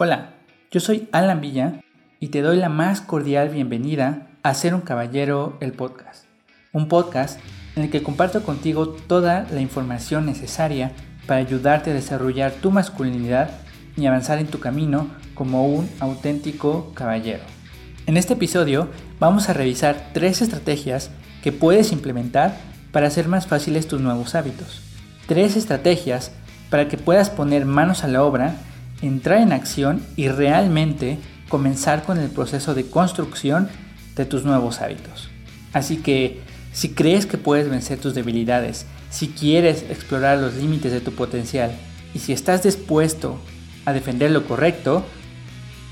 Hola, yo soy Alan Villa y te doy la más cordial bienvenida a Ser un Caballero, el podcast. Un podcast en el que comparto contigo toda la información necesaria para ayudarte a desarrollar tu masculinidad y avanzar en tu camino como un auténtico caballero. En este episodio vamos a revisar tres estrategias que puedes implementar para hacer más fáciles tus nuevos hábitos. Tres estrategias para que puedas poner manos a la obra entrar en acción y realmente comenzar con el proceso de construcción de tus nuevos hábitos. Así que si crees que puedes vencer tus debilidades, si quieres explorar los límites de tu potencial y si estás dispuesto a defender lo correcto,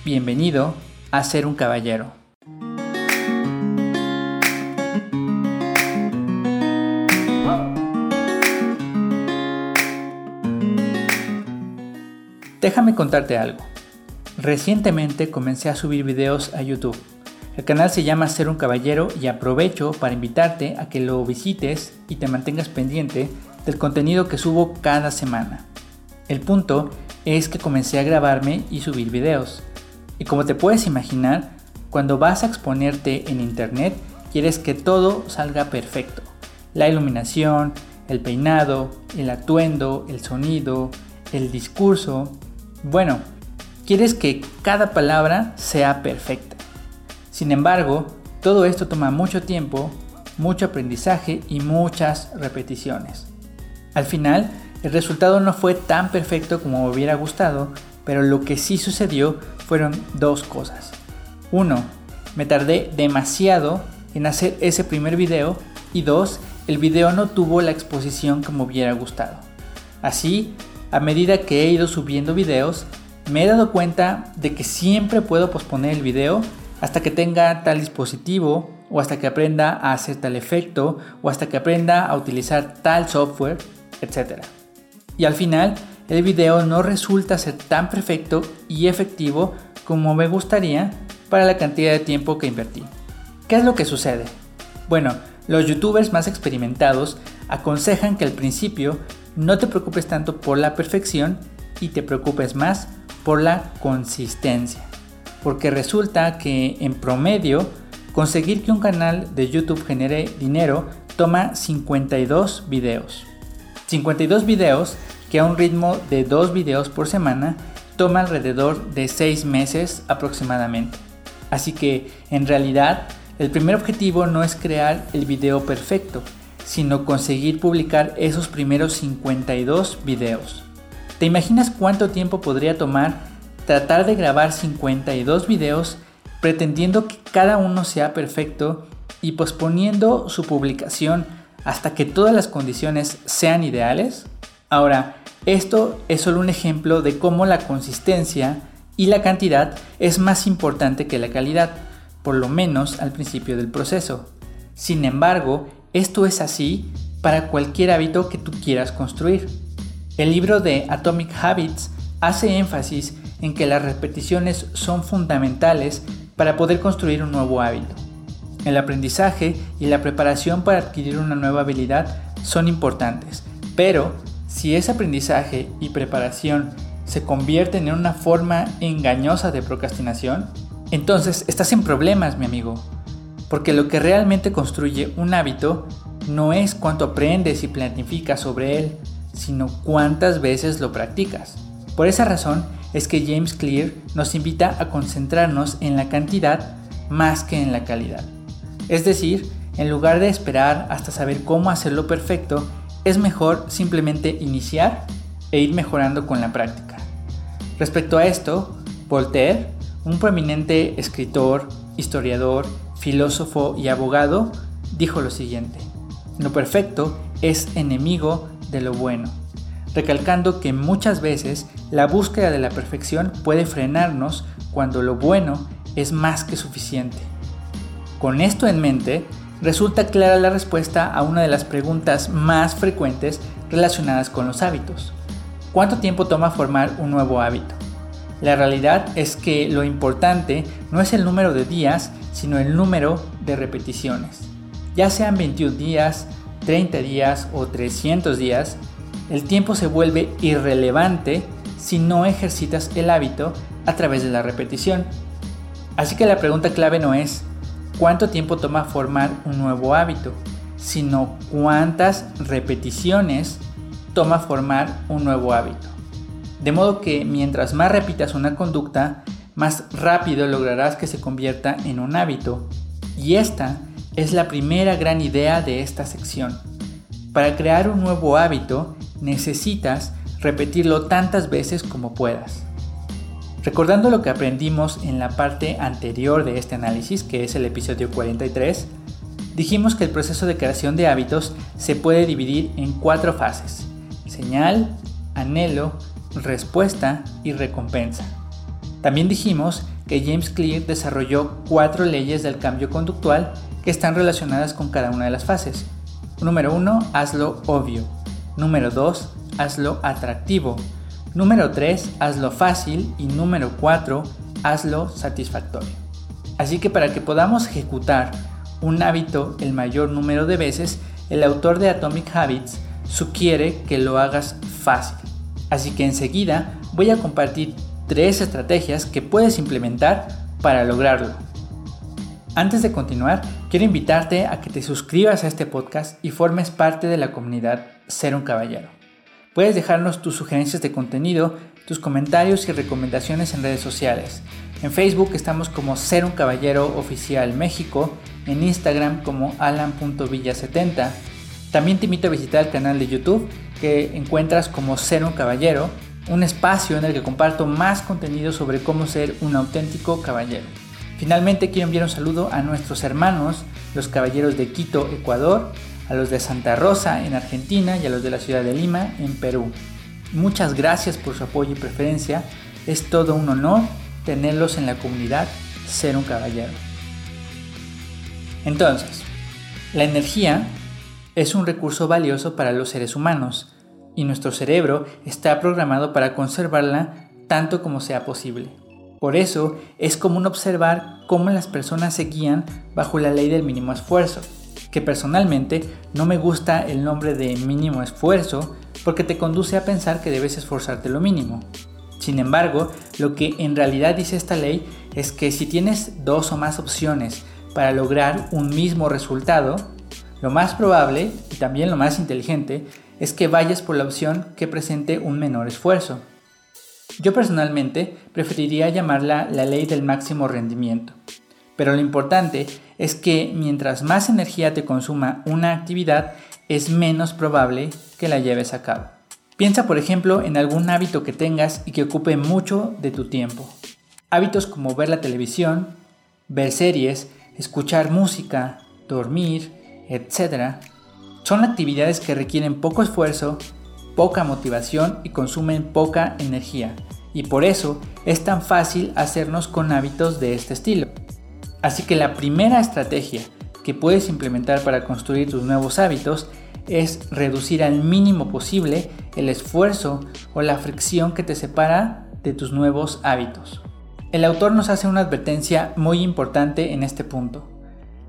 bienvenido a ser un caballero. Déjame contarte algo. Recientemente comencé a subir videos a YouTube. El canal se llama Ser un Caballero y aprovecho para invitarte a que lo visites y te mantengas pendiente del contenido que subo cada semana. El punto es que comencé a grabarme y subir videos. Y como te puedes imaginar, cuando vas a exponerte en internet, quieres que todo salga perfecto. La iluminación, el peinado, el atuendo, el sonido, el discurso, bueno, quieres que cada palabra sea perfecta. Sin embargo, todo esto toma mucho tiempo, mucho aprendizaje y muchas repeticiones. Al final, el resultado no fue tan perfecto como me hubiera gustado, pero lo que sí sucedió fueron dos cosas. Uno, me tardé demasiado en hacer ese primer video y dos, el video no tuvo la exposición que me hubiera gustado. Así, a medida que he ido subiendo videos, me he dado cuenta de que siempre puedo posponer el video hasta que tenga tal dispositivo o hasta que aprenda a hacer tal efecto o hasta que aprenda a utilizar tal software, etc. Y al final, el video no resulta ser tan perfecto y efectivo como me gustaría para la cantidad de tiempo que invertí. ¿Qué es lo que sucede? Bueno, los youtubers más experimentados aconsejan que al principio no te preocupes tanto por la perfección y te preocupes más por la consistencia. Porque resulta que en promedio conseguir que un canal de YouTube genere dinero toma 52 videos. 52 videos que a un ritmo de 2 videos por semana toma alrededor de 6 meses aproximadamente. Así que en realidad el primer objetivo no es crear el video perfecto, sino conseguir publicar esos primeros 52 videos. ¿Te imaginas cuánto tiempo podría tomar tratar de grabar 52 videos pretendiendo que cada uno sea perfecto y posponiendo su publicación hasta que todas las condiciones sean ideales? Ahora, esto es solo un ejemplo de cómo la consistencia y la cantidad es más importante que la calidad, por lo menos al principio del proceso. Sin embargo, esto es así para cualquier hábito que tú quieras construir. El libro de Atomic Habits hace énfasis en que las repeticiones son fundamentales para poder construir un nuevo hábito. El aprendizaje y la preparación para adquirir una nueva habilidad son importantes, pero si ese aprendizaje y preparación se convierten en una forma engañosa de procrastinación, entonces estás en problemas, mi amigo. Porque lo que realmente construye un hábito no es cuánto aprendes y planificas sobre él, sino cuántas veces lo practicas. Por esa razón es que James Clear nos invita a concentrarnos en la cantidad más que en la calidad. Es decir, en lugar de esperar hasta saber cómo hacerlo perfecto, es mejor simplemente iniciar e ir mejorando con la práctica. Respecto a esto, Voltaire, un prominente escritor, historiador filósofo y abogado, dijo lo siguiente, lo perfecto es enemigo de lo bueno, recalcando que muchas veces la búsqueda de la perfección puede frenarnos cuando lo bueno es más que suficiente. Con esto en mente, resulta clara la respuesta a una de las preguntas más frecuentes relacionadas con los hábitos. ¿Cuánto tiempo toma formar un nuevo hábito? La realidad es que lo importante no es el número de días, sino el número de repeticiones. Ya sean 21 días, 30 días o 300 días, el tiempo se vuelve irrelevante si no ejercitas el hábito a través de la repetición. Así que la pregunta clave no es cuánto tiempo toma formar un nuevo hábito, sino cuántas repeticiones toma formar un nuevo hábito. De modo que mientras más repitas una conducta, más rápido lograrás que se convierta en un hábito. Y esta es la primera gran idea de esta sección. Para crear un nuevo hábito necesitas repetirlo tantas veces como puedas. Recordando lo que aprendimos en la parte anterior de este análisis, que es el episodio 43, dijimos que el proceso de creación de hábitos se puede dividir en cuatro fases. Señal, anhelo, respuesta y recompensa. También dijimos que James Clear desarrolló cuatro leyes del cambio conductual que están relacionadas con cada una de las fases. Número 1, hazlo obvio. Número 2, hazlo atractivo. Número 3, hazlo fácil. Y número 4, hazlo satisfactorio. Así que para que podamos ejecutar un hábito el mayor número de veces, el autor de Atomic Habits sugiere que lo hagas fácil. Así que enseguida voy a compartir tres estrategias que puedes implementar para lograrlo. Antes de continuar, quiero invitarte a que te suscribas a este podcast y formes parte de la comunidad Ser un Caballero. Puedes dejarnos tus sugerencias de contenido, tus comentarios y recomendaciones en redes sociales. En Facebook estamos como Ser un Caballero Oficial México, en Instagram como alan.villa70. También te invito a visitar el canal de YouTube que encuentras como Ser un Caballero, un espacio en el que comparto más contenido sobre cómo ser un auténtico caballero. Finalmente quiero enviar un saludo a nuestros hermanos, los caballeros de Quito, Ecuador, a los de Santa Rosa en Argentina y a los de la ciudad de Lima en Perú. Muchas gracias por su apoyo y preferencia. Es todo un honor tenerlos en la comunidad Ser un Caballero. Entonces, la energía es un recurso valioso para los seres humanos y nuestro cerebro está programado para conservarla tanto como sea posible. Por eso es común observar cómo las personas se guían bajo la ley del mínimo esfuerzo, que personalmente no me gusta el nombre de mínimo esfuerzo porque te conduce a pensar que debes esforzarte lo mínimo. Sin embargo, lo que en realidad dice esta ley es que si tienes dos o más opciones para lograr un mismo resultado, lo más probable, y también lo más inteligente, es que vayas por la opción que presente un menor esfuerzo. Yo personalmente preferiría llamarla la ley del máximo rendimiento, pero lo importante es que mientras más energía te consuma una actividad, es menos probable que la lleves a cabo. Piensa por ejemplo en algún hábito que tengas y que ocupe mucho de tu tiempo. Hábitos como ver la televisión, ver series, escuchar música, dormir, etc., son actividades que requieren poco esfuerzo, poca motivación y consumen poca energía, y por eso es tan fácil hacernos con hábitos de este estilo. Así que la primera estrategia que puedes implementar para construir tus nuevos hábitos es reducir al mínimo posible el esfuerzo o la fricción que te separa de tus nuevos hábitos. El autor nos hace una advertencia muy importante en este punto.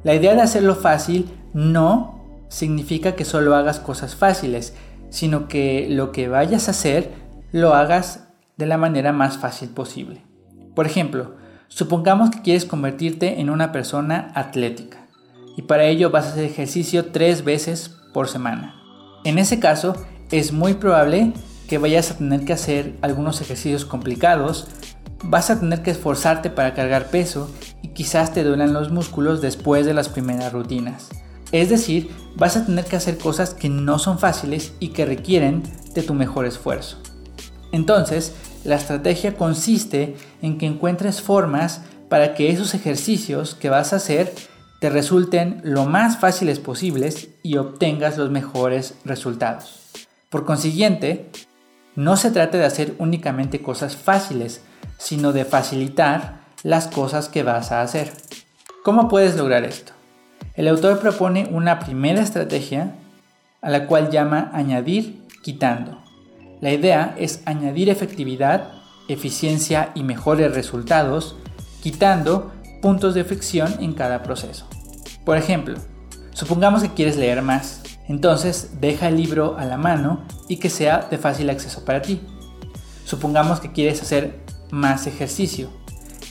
La idea de hacerlo fácil no significa que solo hagas cosas fáciles, sino que lo que vayas a hacer lo hagas de la manera más fácil posible. Por ejemplo, supongamos que quieres convertirte en una persona atlética y para ello vas a hacer ejercicio tres veces por semana. En ese caso, es muy probable que vayas a tener que hacer algunos ejercicios complicados, vas a tener que esforzarte para cargar peso y quizás te duelan los músculos después de las primeras rutinas. Es decir, vas a tener que hacer cosas que no son fáciles y que requieren de tu mejor esfuerzo. Entonces, la estrategia consiste en que encuentres formas para que esos ejercicios que vas a hacer te resulten lo más fáciles posibles y obtengas los mejores resultados. Por consiguiente, no se trata de hacer únicamente cosas fáciles, sino de facilitar las cosas que vas a hacer. ¿Cómo puedes lograr esto? El autor propone una primera estrategia a la cual llama añadir quitando. La idea es añadir efectividad, eficiencia y mejores resultados, quitando puntos de fricción en cada proceso. Por ejemplo, supongamos que quieres leer más, entonces deja el libro a la mano y que sea de fácil acceso para ti. Supongamos que quieres hacer más ejercicio.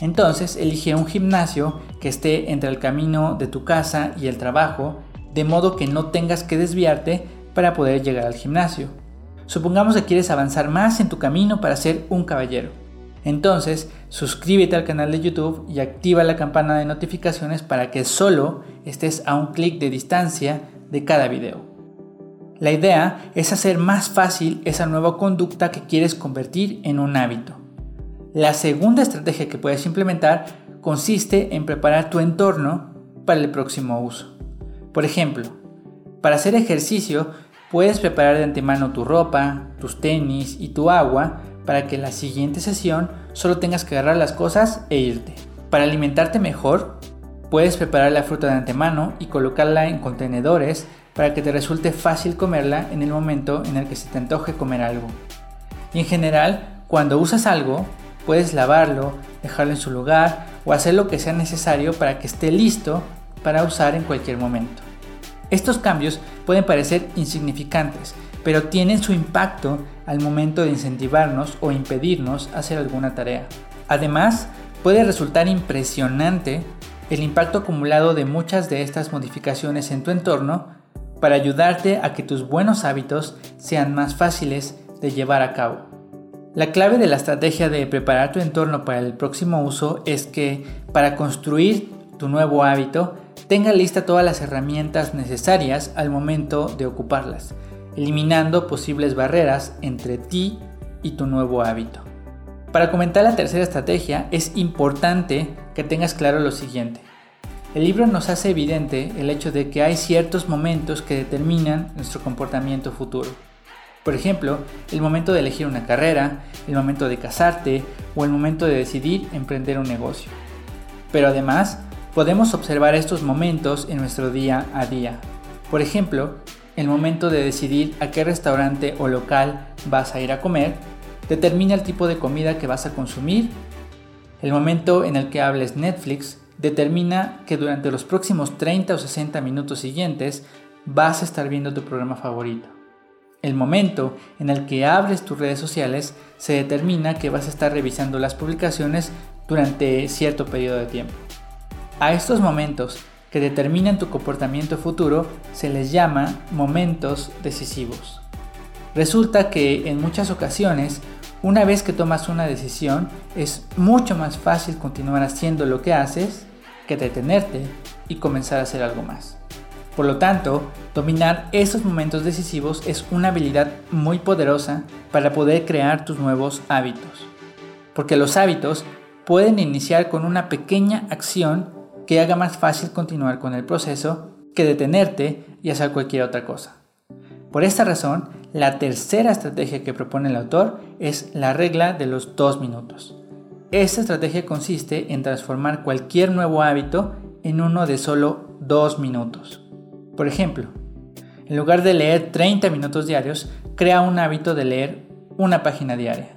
Entonces elige un gimnasio que esté entre el camino de tu casa y el trabajo, de modo que no tengas que desviarte para poder llegar al gimnasio. Supongamos que quieres avanzar más en tu camino para ser un caballero. Entonces, suscríbete al canal de YouTube y activa la campana de notificaciones para que solo estés a un clic de distancia de cada video. La idea es hacer más fácil esa nueva conducta que quieres convertir en un hábito. La segunda estrategia que puedes implementar consiste en preparar tu entorno para el próximo uso. Por ejemplo, para hacer ejercicio puedes preparar de antemano tu ropa, tus tenis y tu agua para que en la siguiente sesión solo tengas que agarrar las cosas e irte. Para alimentarte mejor, puedes preparar la fruta de antemano y colocarla en contenedores para que te resulte fácil comerla en el momento en el que se te antoje comer algo. Y en general, cuando usas algo, puedes lavarlo, dejarlo en su lugar o hacer lo que sea necesario para que esté listo para usar en cualquier momento. Estos cambios pueden parecer insignificantes, pero tienen su impacto al momento de incentivarnos o impedirnos hacer alguna tarea. Además, puede resultar impresionante el impacto acumulado de muchas de estas modificaciones en tu entorno para ayudarte a que tus buenos hábitos sean más fáciles de llevar a cabo. La clave de la estrategia de preparar tu entorno para el próximo uso es que para construir tu nuevo hábito, tenga lista todas las herramientas necesarias al momento de ocuparlas, eliminando posibles barreras entre ti y tu nuevo hábito. Para comentar la tercera estrategia es importante que tengas claro lo siguiente. El libro nos hace evidente el hecho de que hay ciertos momentos que determinan nuestro comportamiento futuro. Por ejemplo, el momento de elegir una carrera, el momento de casarte o el momento de decidir emprender un negocio. Pero además, podemos observar estos momentos en nuestro día a día. Por ejemplo, el momento de decidir a qué restaurante o local vas a ir a comer determina el tipo de comida que vas a consumir. El momento en el que hables Netflix determina que durante los próximos 30 o 60 minutos siguientes vas a estar viendo tu programa favorito. El momento en el que abres tus redes sociales se determina que vas a estar revisando las publicaciones durante cierto periodo de tiempo. A estos momentos que determinan tu comportamiento futuro se les llama momentos decisivos. Resulta que en muchas ocasiones, una vez que tomas una decisión, es mucho más fácil continuar haciendo lo que haces que detenerte y comenzar a hacer algo más. Por lo tanto, dominar esos momentos decisivos es una habilidad muy poderosa para poder crear tus nuevos hábitos. Porque los hábitos pueden iniciar con una pequeña acción que haga más fácil continuar con el proceso que detenerte y hacer cualquier otra cosa. Por esta razón, la tercera estrategia que propone el autor es la regla de los dos minutos. Esta estrategia consiste en transformar cualquier nuevo hábito en uno de solo dos minutos. Por ejemplo, en lugar de leer 30 minutos diarios, crea un hábito de leer una página diaria.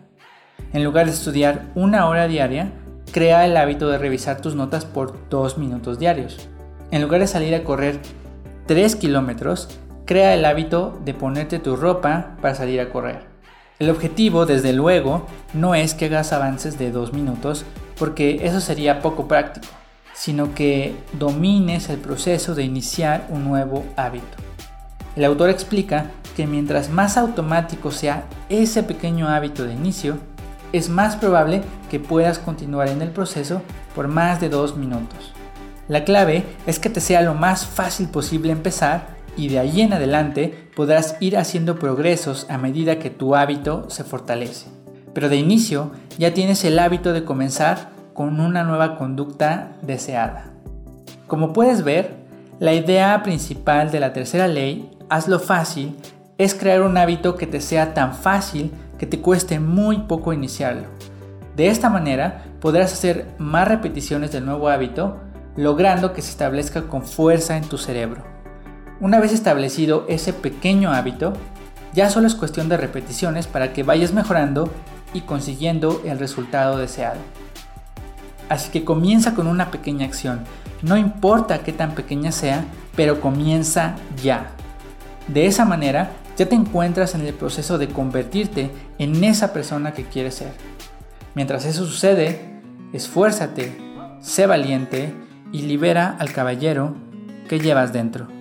En lugar de estudiar una hora diaria, crea el hábito de revisar tus notas por dos minutos diarios. En lugar de salir a correr 3 kilómetros, crea el hábito de ponerte tu ropa para salir a correr. El objetivo, desde luego, no es que hagas avances de dos minutos, porque eso sería poco práctico, sino que domines el proceso de iniciar un nuevo hábito. El autor explica que mientras más automático sea ese pequeño hábito de inicio, es más probable que puedas continuar en el proceso por más de dos minutos. La clave es que te sea lo más fácil posible empezar y de ahí en adelante podrás ir haciendo progresos a medida que tu hábito se fortalece. Pero de inicio ya tienes el hábito de comenzar con una nueva conducta deseada. Como puedes ver, la idea principal de la tercera ley, hazlo fácil, es crear un hábito que te sea tan fácil que te cueste muy poco iniciarlo. De esta manera podrás hacer más repeticiones del nuevo hábito, logrando que se establezca con fuerza en tu cerebro. Una vez establecido ese pequeño hábito, ya solo es cuestión de repeticiones para que vayas mejorando y consiguiendo el resultado deseado. Así que comienza con una pequeña acción, no importa qué tan pequeña sea, pero comienza ya. De esa manera Ya te encuentras en el proceso de convertirte en esa persona que quieres ser. Mientras eso sucede, esfuérzate, sé valiente y libera al caballero que llevas dentro.